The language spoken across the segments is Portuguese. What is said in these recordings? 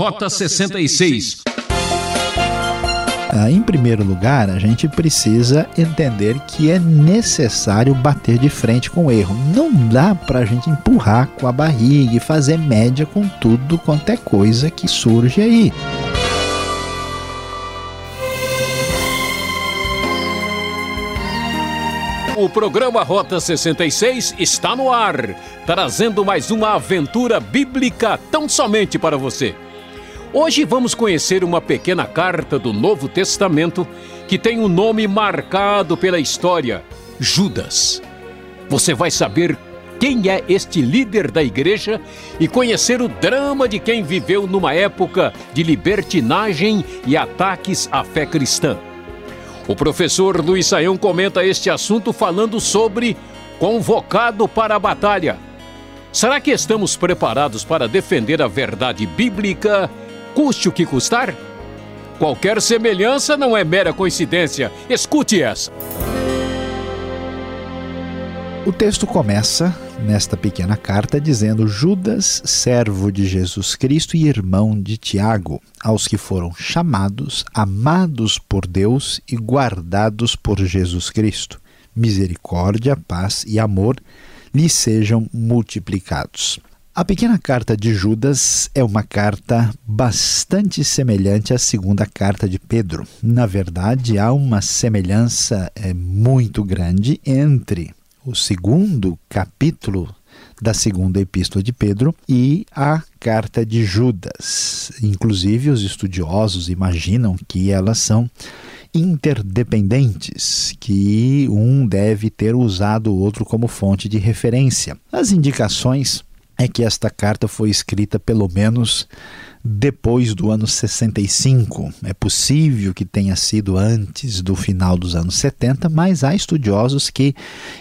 Rota 66. Ah, em primeiro lugar, a gente precisa entender que é necessário bater de frente com o erro. Não dá para a gente empurrar com a barriga e fazer média com tudo quanto é coisa que surge aí. O programa Rota 66 está no ar, trazendo mais uma aventura bíblica tão somente para você. Hoje vamos conhecer uma pequena carta do Novo Testamento que tem um nome marcado pela história: Judas. Você vai saber quem é este líder da igreja e conhecer o drama de quem viveu numa época de libertinagem e ataques à fé cristã. O professor Luiz Saião comenta este assunto falando sobre convocado para a batalha. Será que estamos preparados para defender a verdade bíblica custe o que custar? Qualquer semelhança não é mera coincidência. Escute essa. O texto começa nesta pequena carta dizendo: Judas, servo de Jesus Cristo e irmão de Tiago, aos que foram chamados, amados por Deus e guardados por Jesus Cristo. Misericórdia, paz e amor lhes sejam multiplicados. A pequena carta de Judas é uma carta bastante semelhante à segunda carta de Pedro. Na verdade, há uma semelhança é, muito grande entre o segundo capítulo da segunda epístola de Pedro e a carta de Judas. Inclusive, os estudiosos imaginam que elas são interdependentes, que um deve ter usado o outro como fonte de referência. As indicações é que esta carta foi escrita pelo menos depois do ano 65. É possível que tenha sido antes do final dos anos 70, mas há estudiosos que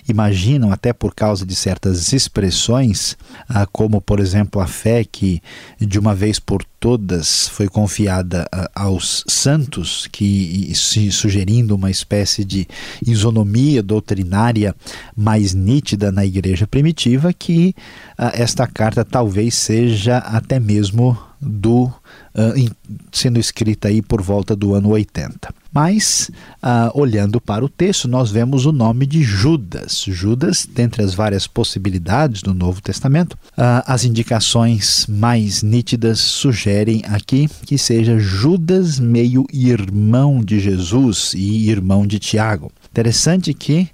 imaginam, até por causa de certas expressões, ah, como por exemplo a fé que de uma vez por todas foi confiada ah, aos santos, que sugerindo uma espécie de isonomia doutrinária mais nítida na igreja primitiva, que uh, esta carta talvez seja até mesmo do uh, sendo escrita aí por volta do ano 80. Mas, uh, olhando para o texto, nós vemos o nome de Judas. Judas, dentre as várias possibilidades do Novo Testamento, uh, as indicações mais nítidas sugerem aqui que seja Judas, meio irmão de Jesus e irmão de Tiago. Interessante que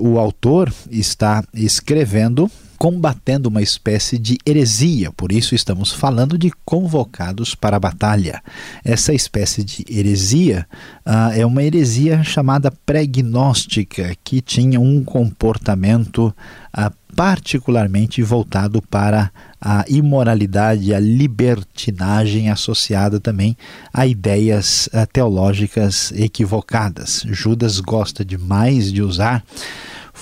o autor está escrevendo combatendo uma espécie de heresia, por isso estamos falando de convocados para a batalha. Essa espécie de heresia uh, é uma heresia chamada pregnóstica, que tinha um comportamento uh, particularmente voltado para a imoralidade, a libertinagem associada também a ideias uh, teológicas equivocadas. Judas gosta demais de usar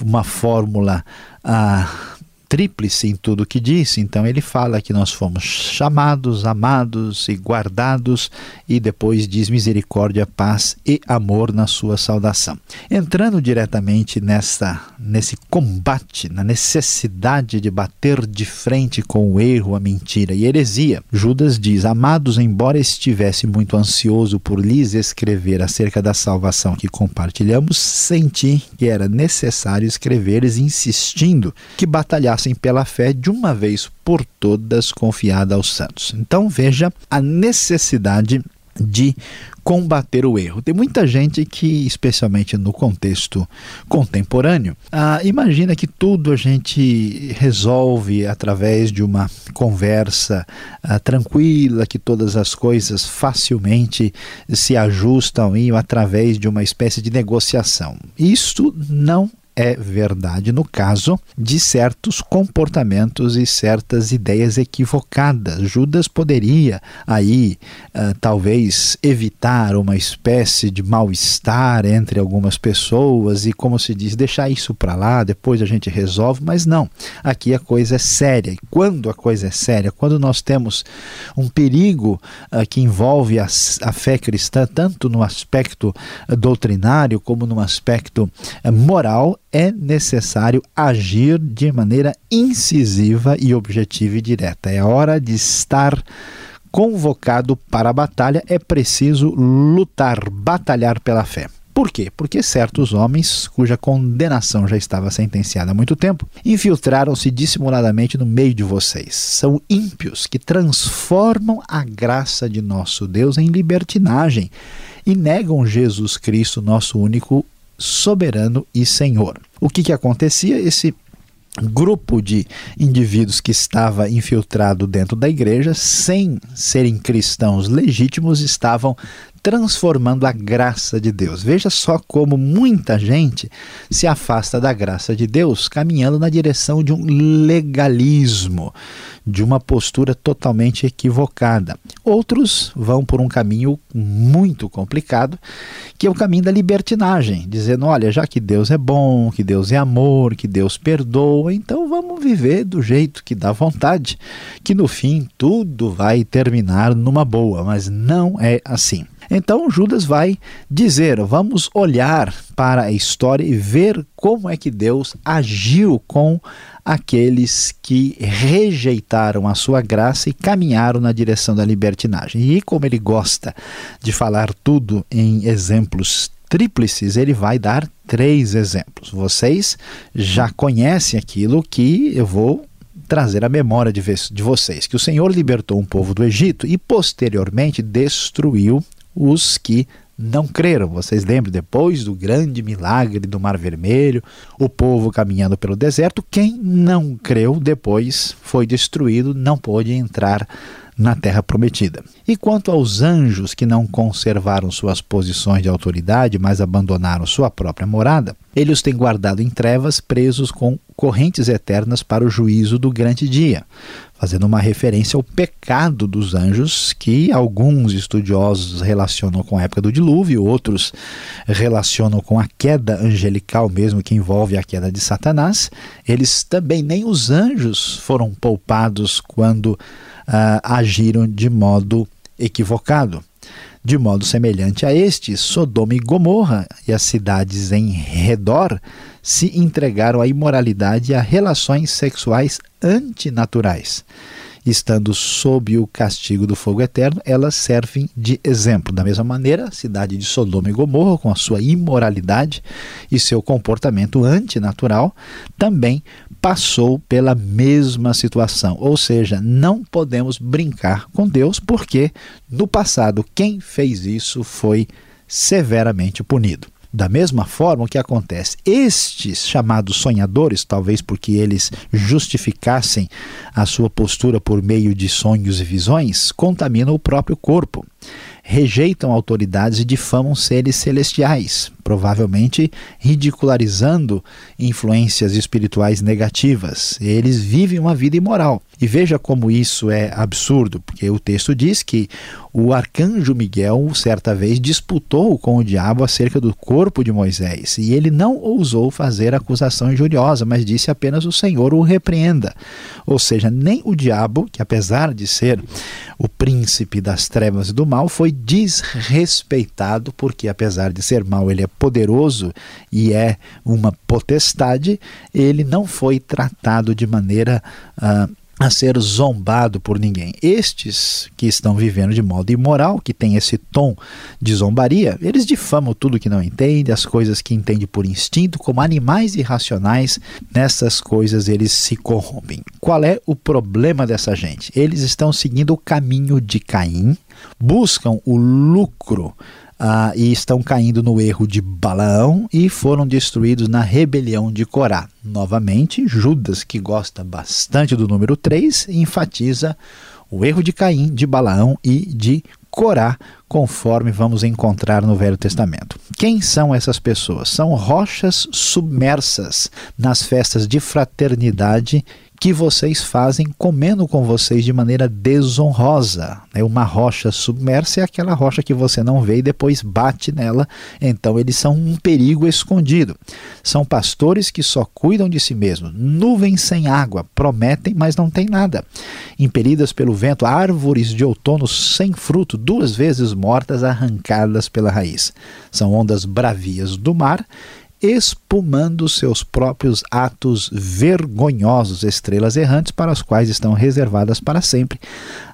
uma fórmula uh, tríplice em tudo que disse. Então ele fala que nós fomos chamados, amados e guardados, e depois diz misericórdia, paz e amor na sua saudação. Entrando diretamente nessa, nesse combate, na necessidade de bater de frente com o erro, a mentira e a heresia, Judas diz: Amados, embora estivesse muito ansioso por lhes escrever acerca da salvação que compartilhamos, senti que era necessário escrever-lhes insistindo que batalhassem passassem pela fé de uma vez por todas confiada aos santos. Então veja a necessidade de combater o erro. Tem muita gente que, especialmente no contexto contemporâneo, ah, imagina que tudo a gente resolve através de uma conversa ah, tranquila, que todas as coisas facilmente se ajustam e através de uma espécie de negociação. Isto não é verdade no caso de certos comportamentos e certas ideias equivocadas. Judas poderia aí uh, talvez evitar uma espécie de mal-estar entre algumas pessoas e, como se diz, deixar isso para lá, depois a gente resolve, mas não. Aqui a coisa é séria. E quando a coisa é séria, quando nós temos um perigo uh, que envolve a, a, fé cristã, tanto no aspecto uh, doutrinário como no aspecto moral, é necessário agir de maneira incisiva e objetiva e direta. É hora de estar convocado para a batalha, é preciso lutar, batalhar pela fé. Por quê? Porque certos homens, cuja condenação já estava sentenciada há muito tempo, infiltraram-se dissimuladamente no meio de vocês. São ímpios que transformam a graça de nosso Deus em libertinagem e negam Jesus Cristo, nosso único soberano e Senhor. O que, que acontecia? Esse grupo de indivíduos que estava infiltrado dentro da igreja, sem serem cristãos legítimos, estavam transformando a graça de Deus. Veja só como muita gente se afasta da graça de Deus, caminhando na direção de um legalismo, de uma postura totalmente equivocada. Outros vão por um caminho muito complicado, que é o caminho da libertinagem, dizendo: olha, já que Deus é bom, que Deus é amor, que Deus perdoa, então vamos viver do jeito que dá vontade, que no fim tudo vai terminar numa boa, mas não é assim. Então Judas vai dizer: vamos olhar para a história e ver como é que Deus agiu com aqueles que rejeitaram a sua graça e caminharam na direção da libertinagem. E como ele gosta de falar tudo em exemplos tríplices, ele vai dar três exemplos. Vocês já conhecem aquilo que eu vou trazer à memória de, de vocês, que o Senhor libertou um povo do Egito e posteriormente destruiu os que não creram. Vocês lembram, depois do grande milagre do Mar Vermelho, o povo caminhando pelo deserto, quem não creu depois foi destruído, não pôde entrar na terra prometida. E quanto aos anjos que não conservaram suas posições de autoridade, mas abandonaram sua própria morada, ele os tem guardado em trevas, presos com correntes eternas para o juízo do grande dia, fazendo uma referência ao pecado dos anjos, que alguns estudiosos relacionam com a época do dilúvio, outros relacionam com a queda angelical mesmo, que envolve a queda de Satanás. Eles também, nem os anjos foram poupados quando uh, agiram de modo equivocado. De modo semelhante a este, Sodoma e Gomorra e as cidades em redor se entregaram à imoralidade e a relações sexuais antinaturais. Estando sob o castigo do fogo eterno, elas servem de exemplo. Da mesma maneira, a cidade de Sodoma e Gomorra, com a sua imoralidade e seu comportamento antinatural, também passou pela mesma situação. Ou seja, não podemos brincar com Deus, porque no passado quem fez isso foi severamente punido. Da mesma forma, o que acontece? Estes chamados sonhadores, talvez porque eles justificassem a sua postura por meio de sonhos e visões, contaminam o próprio corpo rejeitam autoridades e difamam seres celestiais, provavelmente ridicularizando influências espirituais negativas. Eles vivem uma vida imoral. E veja como isso é absurdo, porque o texto diz que o arcanjo Miguel, certa vez, disputou com o diabo acerca do corpo de Moisés, e ele não ousou fazer acusação injuriosa, mas disse apenas o Senhor o repreenda. Ou seja, nem o diabo, que apesar de ser o príncipe das trevas e do mal, foi desrespeitado, porque apesar de ser mau, ele é poderoso e é uma potestade, ele não foi tratado de maneira. Uh, a ser zombado por ninguém. Estes que estão vivendo de modo imoral, que tem esse tom de zombaria, eles difamam tudo que não entende, as coisas que entende por instinto, como animais irracionais, nessas coisas eles se corrompem. Qual é o problema dessa gente? Eles estão seguindo o caminho de Caim, buscam o lucro ah, e estão caindo no erro de Balaão e foram destruídos na rebelião de Corá. Novamente, Judas, que gosta bastante do número 3, enfatiza o erro de Caim, de Balaão e de Corá, conforme vamos encontrar no Velho Testamento. Quem são essas pessoas? São rochas submersas nas festas de fraternidade que vocês fazem comendo com vocês de maneira desonrosa. Né? Uma rocha submersa é aquela rocha que você não vê e depois bate nela, então eles são um perigo escondido. São pastores que só cuidam de si mesmos. Nuvens sem água, prometem, mas não tem nada. Impelidas pelo vento, árvores de outono sem fruto, duas vezes mortas, arrancadas pela raiz. São ondas bravias do mar espumando seus próprios atos vergonhosos, estrelas errantes para as quais estão reservadas para sempre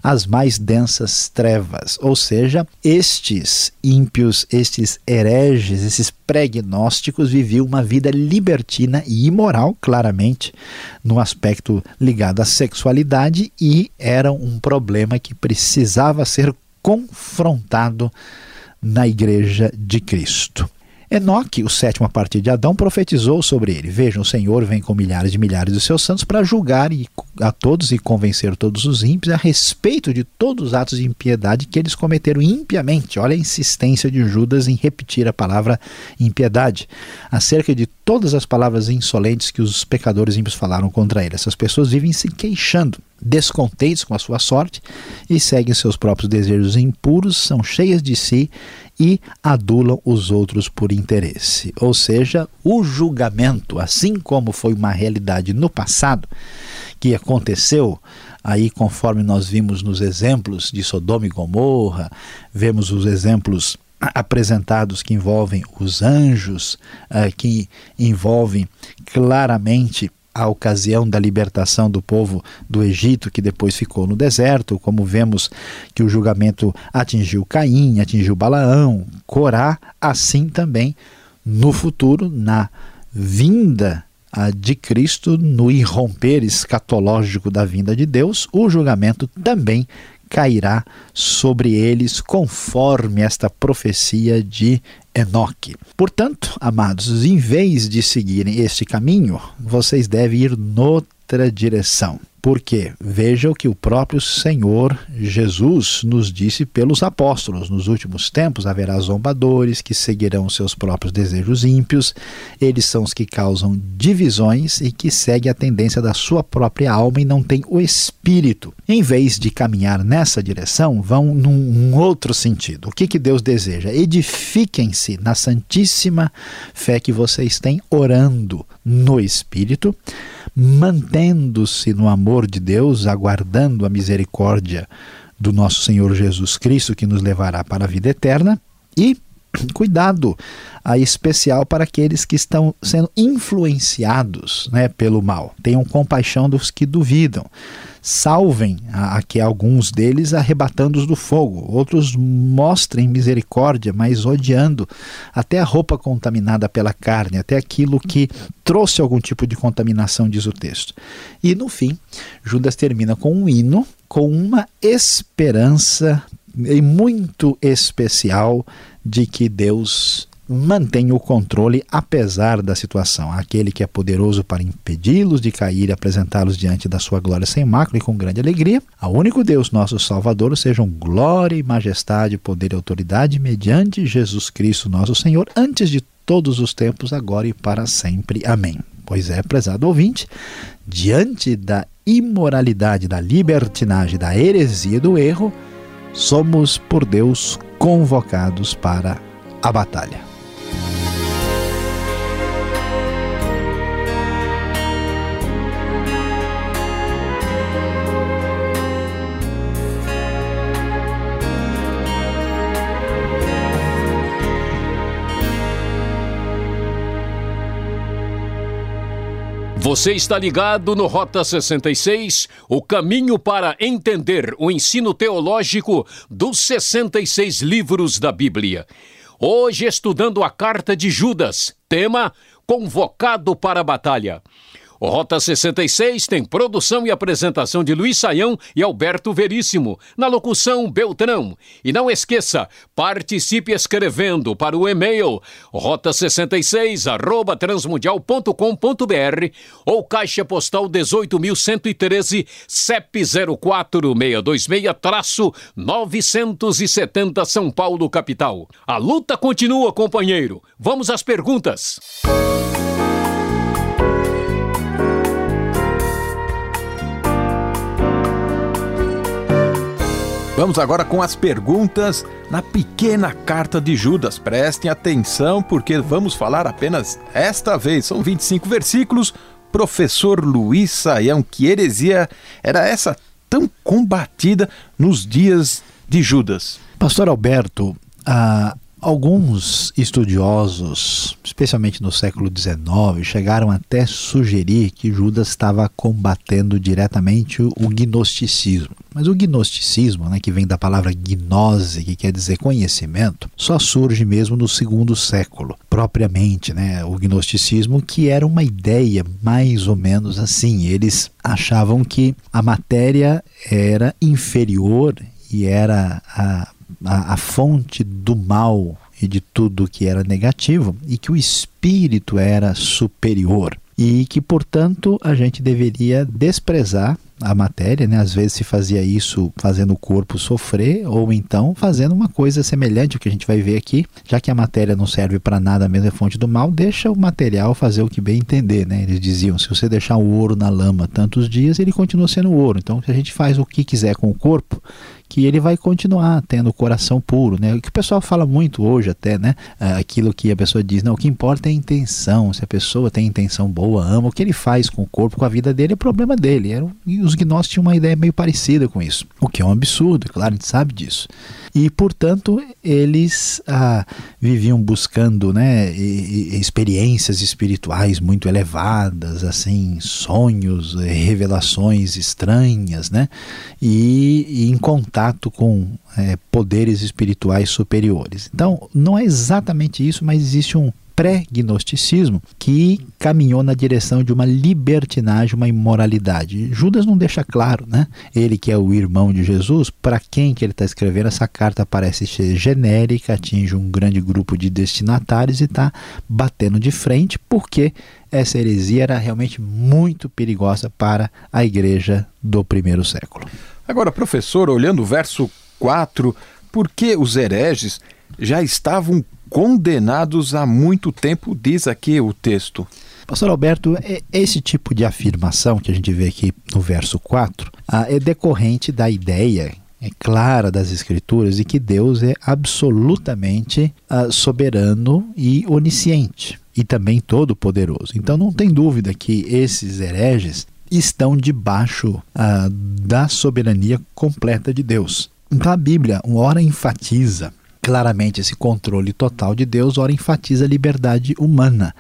as mais densas trevas. Ou seja, estes ímpios, estes hereges, esses pregnósticos viviam uma vida libertina e imoral, claramente, no aspecto ligado à sexualidade e era um problema que precisava ser confrontado na Igreja de Cristo. Enoque, o sétimo a partir de Adão, profetizou sobre ele: Vejam, o Senhor vem com milhares de milhares de seus santos para julgar a todos e convencer todos os ímpios a respeito de todos os atos de impiedade que eles cometeram impiamente. Olha a insistência de Judas em repetir a palavra impiedade, acerca de todas as palavras insolentes que os pecadores ímpios falaram contra ele. Essas pessoas vivem se queixando descontentes com a sua sorte e seguem seus próprios desejos impuros, são cheias de si e adulam os outros por interesse. Ou seja, o julgamento, assim como foi uma realidade no passado, que aconteceu aí conforme nós vimos nos exemplos de Sodoma e Gomorra, vemos os exemplos apresentados que envolvem os anjos, uh, que envolvem claramente a ocasião da libertação do povo do Egito, que depois ficou no deserto, como vemos que o julgamento atingiu Caim, atingiu Balaão, Corá, assim também no futuro, na vinda de Cristo, no irromper escatológico da vinda de Deus, o julgamento também cairá sobre eles, conforme esta profecia de Enoque. Portanto, amados, em vez de seguirem este caminho, vocês devem ir noutra direção. Porque veja o que o próprio Senhor Jesus nos disse pelos apóstolos: nos últimos tempos haverá zombadores que seguirão seus próprios desejos ímpios, eles são os que causam divisões e que seguem a tendência da sua própria alma e não têm o espírito. Em vez de caminhar nessa direção, vão num outro sentido. O que, que Deus deseja? Edifiquem-se na santíssima fé que vocês têm, orando no espírito mantendo-se no amor de Deus, aguardando a misericórdia do nosso Senhor Jesus Cristo, que nos levará para a vida eterna, e cuidado a especial para aqueles que estão sendo influenciados né, pelo mal. Tenham compaixão dos que duvidam. Salvem aqui alguns deles arrebatando-os do fogo. Outros mostrem misericórdia, mas odiando até a roupa contaminada pela carne, até aquilo que trouxe algum tipo de contaminação, diz o texto. E no fim, Judas termina com um hino com uma esperança muito especial de que Deus mantém o controle apesar da situação. Aquele que é poderoso para impedi-los de cair e apresentá-los diante da sua glória sem mácula e com grande alegria. Ao único Deus, nosso Salvador, sejam glória e majestade, poder e autoridade mediante Jesus Cristo, nosso Senhor, antes de todos os tempos, agora e para sempre. Amém. Pois é, prezado ouvinte, diante da imoralidade, da libertinagem, da heresia do erro, somos por Deus convocados para a batalha. Você está ligado no Rota 66, o caminho para entender o ensino teológico dos 66 livros da Bíblia. Hoje estudando a carta de Judas, tema Convocado para a Batalha. O Rota 66 tem produção e apresentação de Luiz Saião e Alberto Veríssimo, na locução Beltrão. E não esqueça, participe escrevendo para o e-mail rota66 arroba transmundial.com.br ou caixa postal 18.113 CEP 04626-970 São Paulo, capital. A luta continua, companheiro. Vamos às perguntas. Vamos agora com as perguntas na pequena carta de Judas. Prestem atenção, porque vamos falar apenas esta vez. São 25 versículos. Professor Luiz Saião, que heresia era essa tão combatida nos dias de Judas? Pastor Alberto, a, Alguns estudiosos, especialmente no século XIX, chegaram até sugerir que Judas estava combatendo diretamente o gnosticismo. Mas o gnosticismo, né, que vem da palavra gnose, que quer dizer conhecimento, só surge mesmo no segundo século, propriamente, né, o gnosticismo, que era uma ideia mais ou menos assim. Eles achavam que a matéria era inferior e era a a, a fonte do mal e de tudo que era negativo, e que o espírito era superior. E que, portanto, a gente deveria desprezar a matéria, né? Às vezes se fazia isso fazendo o corpo sofrer, ou então fazendo uma coisa semelhante ao que a gente vai ver aqui, já que a matéria não serve para nada mesmo, é fonte do mal, deixa o material fazer o que bem entender, né? Eles diziam, se você deixar o ouro na lama tantos dias, ele continua sendo ouro. Então, se a gente faz o que quiser com o corpo, que ele vai continuar tendo o coração puro, né? O que o pessoal fala muito hoje até, né? Ah, aquilo que a pessoa diz, não, o que importa é a intenção. Se a pessoa tem intenção boa, ama, o que ele faz com o corpo, com a vida dele, é problema dele. E os gnósticos tinham uma ideia meio parecida com isso, o que é um absurdo, claro, a gente sabe disso. E, portanto, eles ah, viviam buscando né, experiências espirituais muito elevadas, assim, sonhos, revelações estranhas, né? E, e em contato com é, poderes espirituais superiores. Então, não é exatamente isso, mas existe um pré-gnosticismo que caminhou na direção de uma libertinagem, uma imoralidade. Judas não deixa claro, né? Ele que é o irmão de Jesus, para quem que ele está escrevendo essa carta parece ser genérica, atinge um grande grupo de destinatários e está batendo de frente, porque essa heresia era realmente muito perigosa para a igreja do primeiro século. Agora, professor, olhando o verso 4, por que os hereges já estavam condenados há muito tempo, diz aqui o texto. Pastor Alberto, é, esse tipo de afirmação que a gente vê aqui no verso 4 ah, é decorrente da ideia é clara das Escrituras de que Deus é absolutamente ah, soberano e onisciente e também todo-poderoso. Então não tem dúvida que esses hereges estão debaixo ah, da soberania completa de Deus. Então a Bíblia, uma hora enfatiza claramente esse controle total de Deus, ora enfatiza a liberdade humana.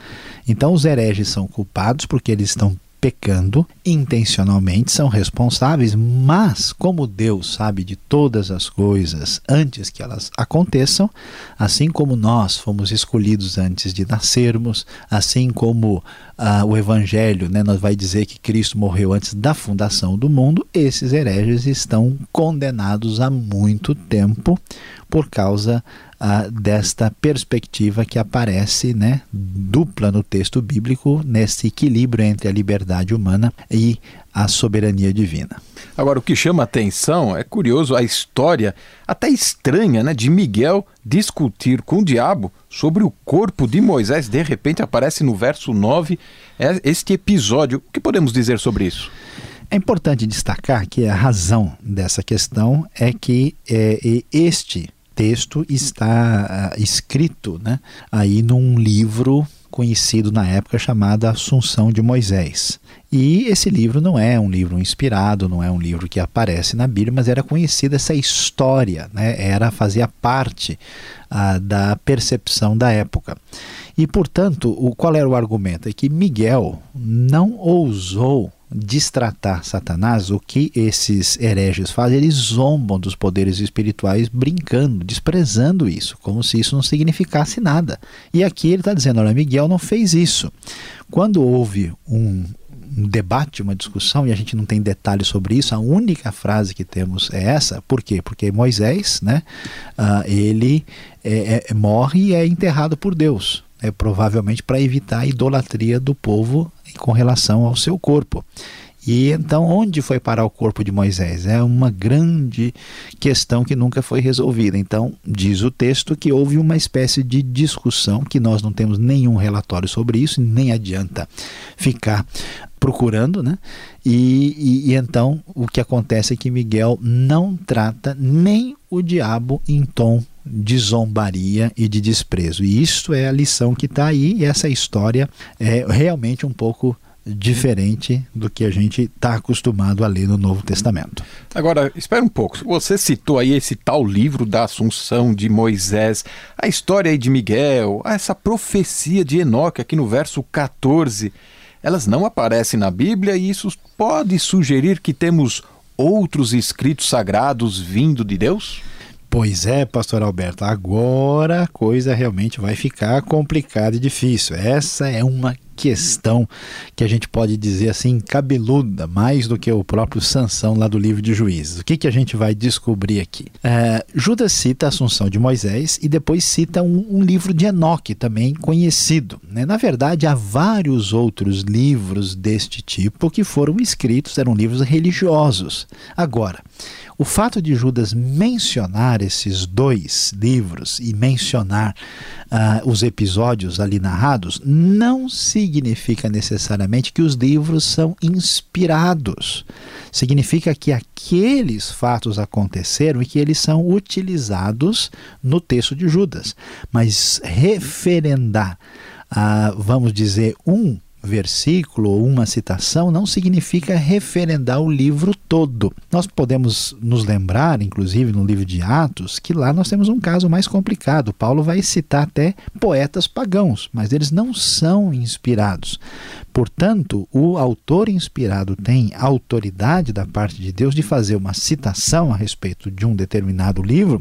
Então os hereges são culpados porque eles estão pecando intencionalmente, são responsáveis, mas como Deus sabe de todas as coisas antes que elas aconteçam, assim como nós fomos escolhidos antes de nascermos, assim como ah, o Evangelho né, nos vai dizer que Cristo morreu antes da fundação do mundo, esses hereges estão condenados há muito tempo por causa ah, desta perspectiva que aparece né, dupla no texto bíblico, nesse equilíbrio entre a liberdade humana e a soberania divina. Agora, o que chama atenção é curioso a história, até estranha, né, de Miguel discutir com o diabo sobre o corpo de Moisés. De repente aparece no verso 9 é este episódio. O que podemos dizer sobre isso? É importante destacar que a razão dessa questão é que é, este texto está uh, escrito né, aí num livro conhecido na época chamado Assunção de Moisés. E esse livro não é um livro inspirado, não é um livro que aparece na Bíblia, mas era conhecida essa história, né? era fazia parte uh, da percepção da época. E, portanto, o, qual era o argumento? É que Miguel não ousou destratar Satanás, o que esses hereges fazem? Eles zombam dos poderes espirituais, brincando, desprezando isso, como se isso não significasse nada. E aqui ele está dizendo: olha, Miguel não fez isso. Quando houve um, um debate, uma discussão, e a gente não tem detalhes sobre isso, a única frase que temos é essa. Por quê? Porque Moisés, né, uh, ele é, é, morre e é enterrado por Deus. É provavelmente para evitar a idolatria do povo com relação ao seu corpo. E então, onde foi parar o corpo de Moisés? É uma grande questão que nunca foi resolvida. Então, diz o texto que houve uma espécie de discussão, que nós não temos nenhum relatório sobre isso, nem adianta ficar procurando, né? E, e, e então o que acontece é que Miguel não trata nem o diabo em tom de zombaria e de desprezo. E isso é a lição que está aí, e essa história é realmente um pouco diferente do que a gente está acostumado a ler no Novo Testamento. Agora, espera um pouco. Você citou aí esse tal livro da Assunção de Moisés, a história aí de Miguel, essa profecia de Enoque aqui no verso 14. Elas não aparecem na Bíblia e isso pode sugerir que temos outros escritos sagrados vindo de Deus? Pois é, pastor Alberto, agora a coisa realmente vai ficar complicada e difícil. Essa é uma questão que a gente pode dizer assim cabeluda, mais do que o próprio Sansão lá do livro de Juízes. O que, que a gente vai descobrir aqui? É, Judas cita a Assunção de Moisés e depois cita um, um livro de Enoque, também conhecido. Né? Na verdade, há vários outros livros deste tipo que foram escritos, eram livros religiosos. Agora, o fato de Judas mencionar esses dois livros e mencionar uh, os episódios ali narrados não significa necessariamente que os livros são inspirados. Significa que aqueles fatos aconteceram e que eles são utilizados no texto de Judas. Mas referendar, uh, vamos dizer, um versículo ou uma citação não significa referendar o livro todo. Nós podemos nos lembrar, inclusive no livro de Atos, que lá nós temos um caso mais complicado. Paulo vai citar até poetas pagãos, mas eles não são inspirados. Portanto, o autor inspirado tem autoridade da parte de Deus de fazer uma citação a respeito de um determinado livro,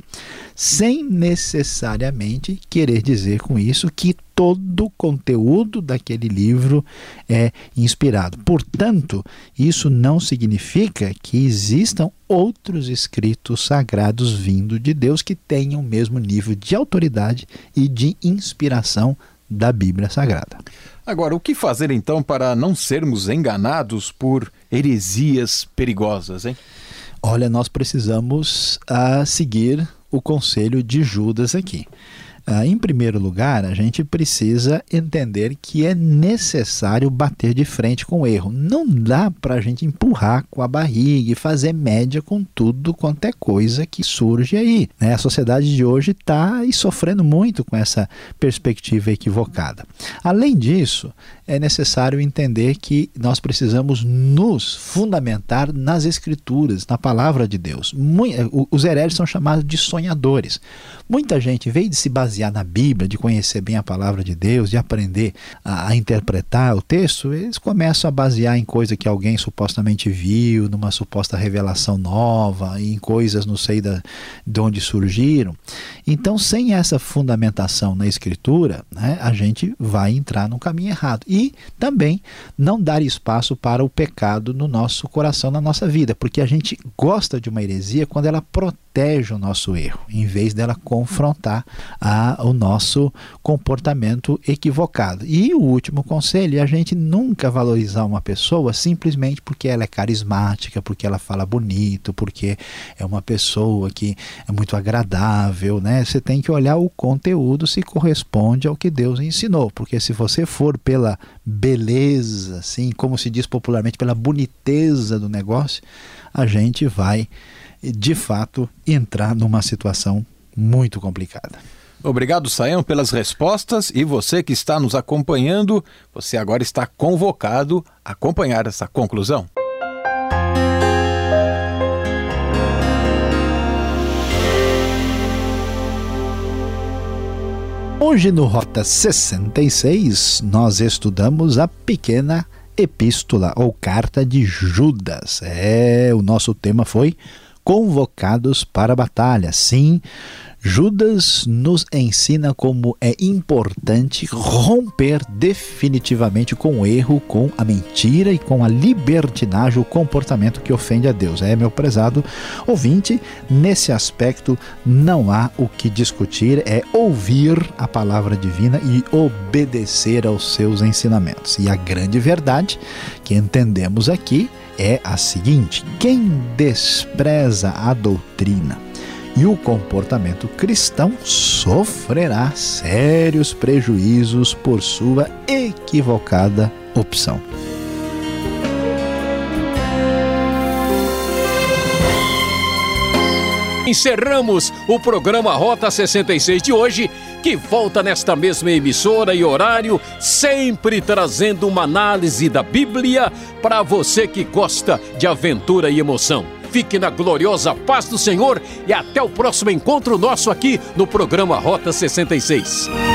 sem necessariamente querer dizer com isso que todo o conteúdo daquele livro é inspirado. Portanto, isso não significa que existam outros escritos sagrados vindo de Deus que tenham o mesmo nível de autoridade e de inspiração da Bíblia Sagrada. Agora, o que fazer então para não sermos enganados por heresias perigosas, hein? Olha, nós precisamos uh, seguir o conselho de Judas aqui. Ah, em primeiro lugar, a gente precisa entender que é necessário bater de frente com o erro. Não dá para a gente empurrar com a barriga e fazer média com tudo quanto é coisa que surge aí. Né? A sociedade de hoje está sofrendo muito com essa perspectiva equivocada. Além disso, é necessário entender que nós precisamos nos fundamentar nas Escrituras, na palavra de Deus. Os heréticos são chamados de sonhadores. Muita gente, veio de se basear na Bíblia, de conhecer bem a palavra de Deus, de aprender a, a interpretar o texto, eles começam a basear em coisa que alguém supostamente viu, numa suposta revelação nova, em coisas não sei da, de onde surgiram. Então, sem essa fundamentação na Escritura, né, a gente vai entrar no caminho errado e também não dar espaço para o pecado no nosso coração, na nossa vida, porque a gente gosta de uma heresia quando ela protege o nosso erro, em vez dela confrontar a, o nosso comportamento equivocado. E o último conselho é a gente nunca valorizar uma pessoa simplesmente porque ela é carismática, porque ela fala bonito, porque é uma pessoa que é muito agradável, né? Você tem que olhar o conteúdo se corresponde ao que Deus ensinou, porque se você for pela beleza, assim, como se diz popularmente, pela boniteza do negócio, a gente vai de fato entrar numa situação muito complicada. Obrigado, Saião, pelas respostas e você que está nos acompanhando, você agora está convocado a acompanhar essa conclusão. Hoje no Rota 66 nós estudamos a pequena epístola ou carta de Judas. É, o nosso tema foi convocados para a batalha. Sim, Judas nos ensina como é importante romper definitivamente com o erro, com a mentira e com a libertinagem, o comportamento que ofende a Deus. É, meu prezado ouvinte, nesse aspecto não há o que discutir, é ouvir a palavra divina e obedecer aos seus ensinamentos. E a grande verdade que entendemos aqui é a seguinte: quem despreza a doutrina, e o comportamento cristão sofrerá sérios prejuízos por sua equivocada opção. Encerramos o programa Rota 66 de hoje que volta nesta mesma emissora e horário, sempre trazendo uma análise da Bíblia para você que gosta de aventura e emoção. Fique na gloriosa paz do Senhor e até o próximo encontro nosso aqui no programa Rota 66.